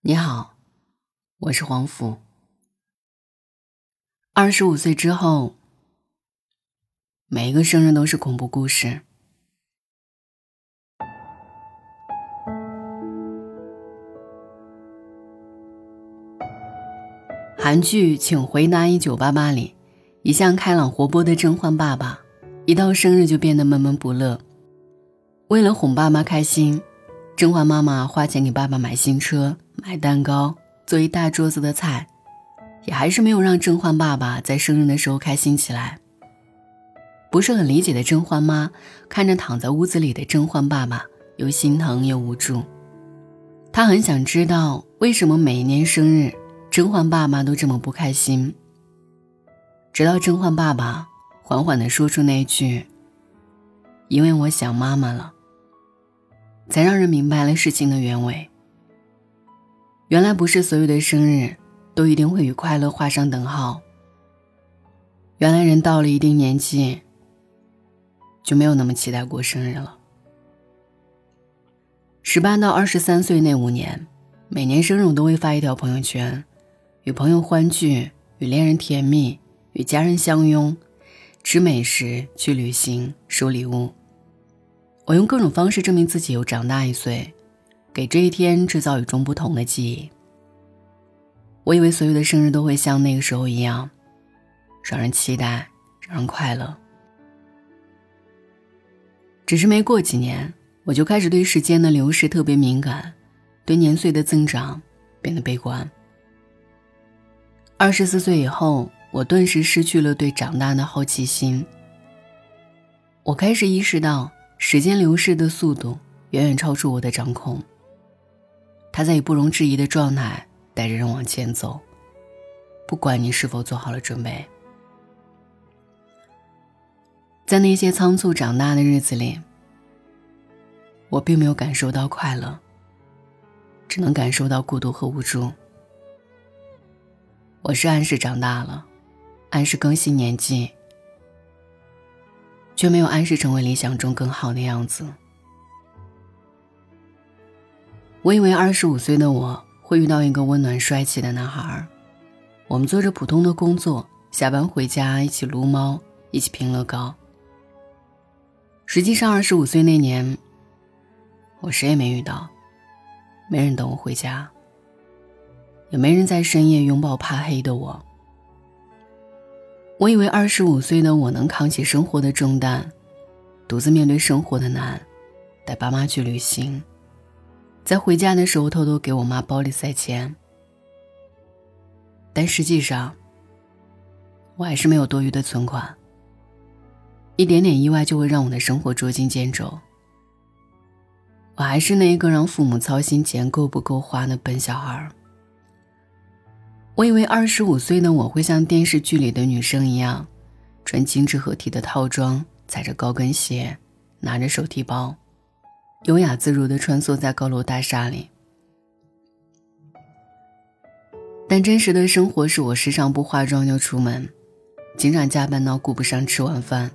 你好，我是黄甫。二十五岁之后，每一个生日都是恐怖故事。韩剧《请回答一九八八》里，一向开朗活泼的甄嬛爸爸，一到生日就变得闷闷不乐。为了哄爸妈开心，甄嬛妈妈花钱给爸爸买新车。买蛋糕，做一大桌子的菜，也还是没有让甄嬛爸爸在生日的时候开心起来。不是很理解的甄嬛妈看着躺在屋子里的甄嬛爸爸，又心疼又无助。她很想知道为什么每一年生日，甄嬛爸爸都这么不开心。直到甄嬛爸爸缓缓地说出那句“因为我想妈妈了”，才让人明白了事情的原委。原来不是所有的生日都一定会与快乐画上等号。原来人到了一定年纪，就没有那么期待过生日了。十八到二十三岁那五年，每年生日我都会发一条朋友圈，与朋友欢聚，与恋人甜蜜，与家人相拥，吃美食，去旅行，收礼物。我用各种方式证明自己又长大一岁。给这一天制造与众不同的记忆。我以为所有的生日都会像那个时候一样，让人期待，让人快乐。只是没过几年，我就开始对时间的流逝特别敏感，对年岁的增长变得悲观。二十四岁以后，我顿时失去了对长大的好奇心。我开始意识到，时间流逝的速度远远超出我的掌控。他在以不容置疑的状态带着人往前走，不管你是否做好了准备。在那些仓促长大的日子里，我并没有感受到快乐，只能感受到孤独和无助。我是按时长大了，按时更新年纪，却没有按时成为理想中更好的样子。我以为二十五岁的我会遇到一个温暖帅气的男孩，我们做着普通的工作，下班回家一起撸猫，一起拼乐高。实际上，二十五岁那年，我谁也没遇到，没人等我回家，也没人在深夜拥抱怕黑的我。我以为二十五岁的我能扛起生活的重担，独自面对生活的难，带爸妈去旅行。在回家的时候，偷偷给我妈包里塞钱，但实际上，我还是没有多余的存款。一点点意外就会让我的生活捉襟见肘。我还是那一个让父母操心钱够不够花的笨小孩。我以为二十五岁的我会像电视剧里的女生一样，穿精致合体的套装，踩着高跟鞋，拿着手提包。优雅自如地穿梭在高楼大厦里，但真实的生活是我时常不化妆就出门，经常加班到顾不上吃晚饭，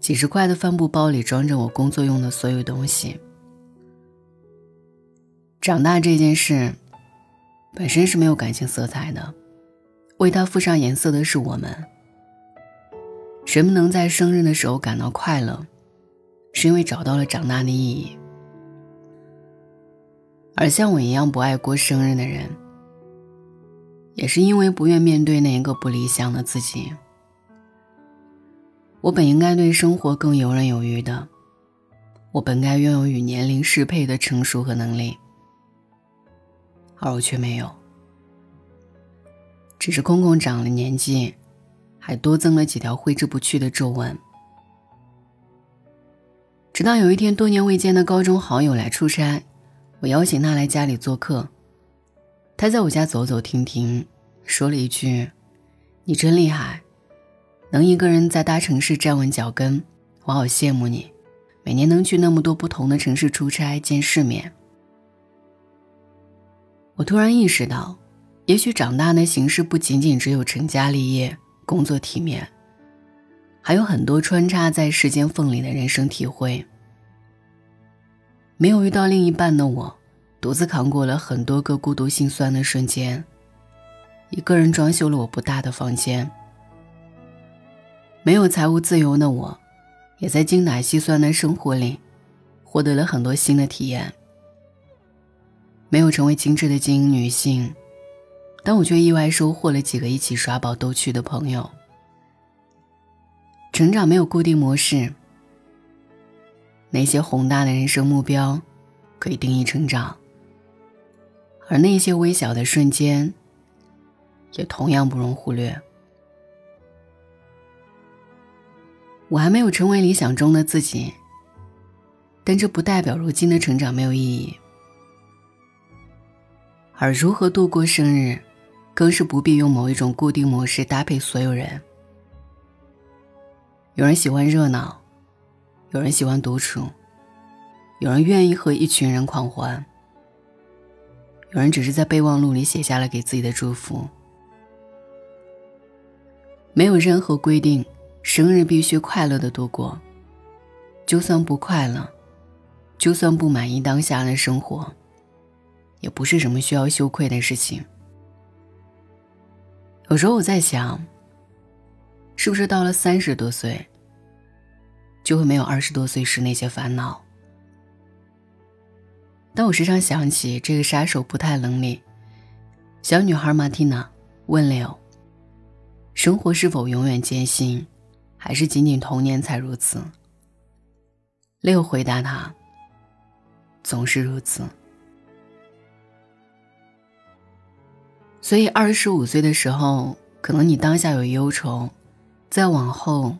几十块的帆布包里装着我工作用的所有东西。长大这件事，本身是没有感情色彩的，为它附上颜色的是我们。谁们能在生日的时候感到快乐？是因为找到了长大的意义，而像我一样不爱过生日的人，也是因为不愿面对那一个不理想的自己。我本应该对生活更游刃有余的，我本该拥有与年龄适配的成熟和能力，而我却没有，只是空空长了年纪，还多增了几条挥之不去的皱纹。直到有一天，多年未见的高中好友来出差，我邀请他来家里做客。他在我家走走停停，说了一句：“你真厉害，能一个人在大城市站稳脚跟，我好羡慕你。每年能去那么多不同的城市出差见世面。”我突然意识到，也许长大的形式不仅仅只有成家立业、工作体面。还有很多穿插在时间缝里的人生体会。没有遇到另一半的我，独自扛过了很多个孤独心酸的瞬间，一个人装修了我不大的房间。没有财务自由的我，也在精打细算的生活里，获得了很多新的体验。没有成为精致的精英女性，但我却意外收获了几个一起耍宝逗趣的朋友。成长没有固定模式，那些宏大的人生目标，可以定义成长。而那些微小的瞬间，也同样不容忽略。我还没有成为理想中的自己，但这不代表如今的成长没有意义。而如何度过生日，更是不必用某一种固定模式搭配所有人。有人喜欢热闹，有人喜欢独处，有人愿意和一群人狂欢。有人只是在备忘录里写下了给自己的祝福，没有任何规定，生日必须快乐的度过。就算不快乐，就算不满意当下的生活，也不是什么需要羞愧的事情。有时候我在想，是不是到了三十多岁，就会没有二十多岁时那些烦恼？但我时常想起这个杀手不太冷里，小女孩马蒂娜问柳：“生活是否永远艰辛，还是仅仅童年才如此？”六回答他：“总是如此。”所以，二十五岁的时候，可能你当下有忧愁，再往后，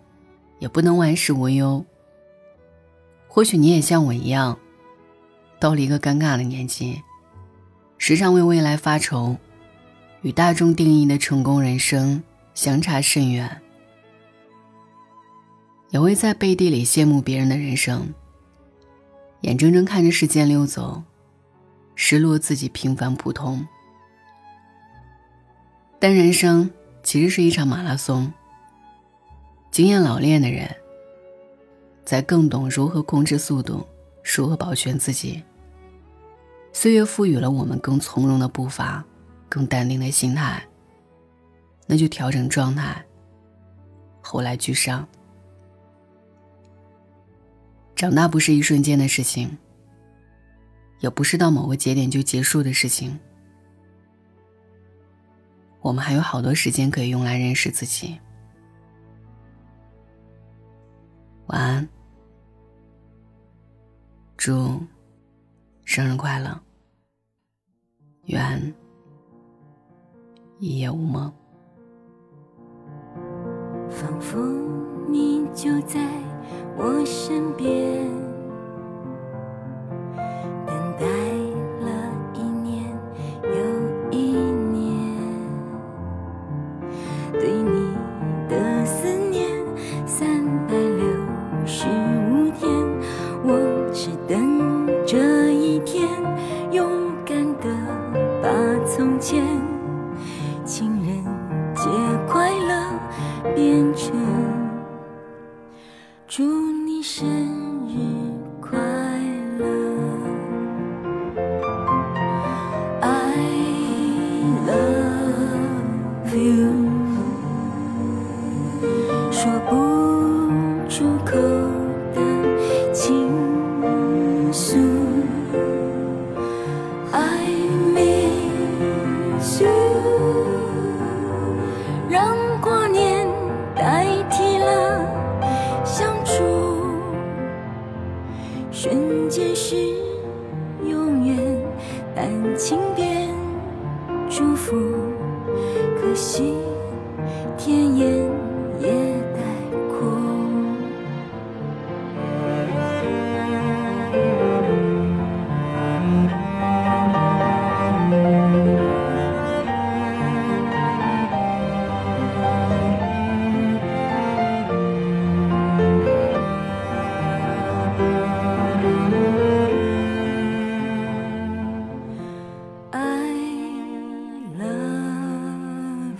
也不能万事无忧。或许你也像我一样。到了一个尴尬的年纪，时常为未来发愁，与大众定义的成功人生相差甚远，也会在背地里羡慕别人的人生，眼睁睁看着时间溜走，失落自己平凡普通。但人生其实是一场马拉松，经验老练的人，才更懂如何控制速度，如何保全自己。岁月赋予了我们更从容的步伐，更淡定的心态。那就调整状态，后来居上。长大不是一瞬间的事情，也不是到某个节点就结束的事情。我们还有好多时间可以用来认识自己。晚安，祝生日快乐。愿一夜无梦。仿佛你就在我身边，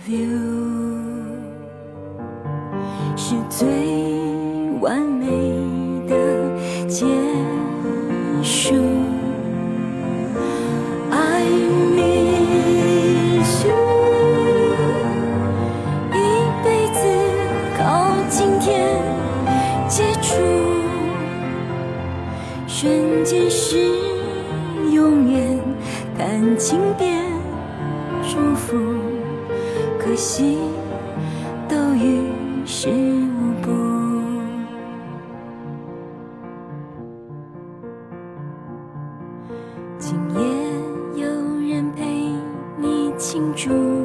流是最完美的结束。爱迷失一辈子，靠今天接触，瞬间是永远，感情变。心都于事无补今夜有人陪你庆祝。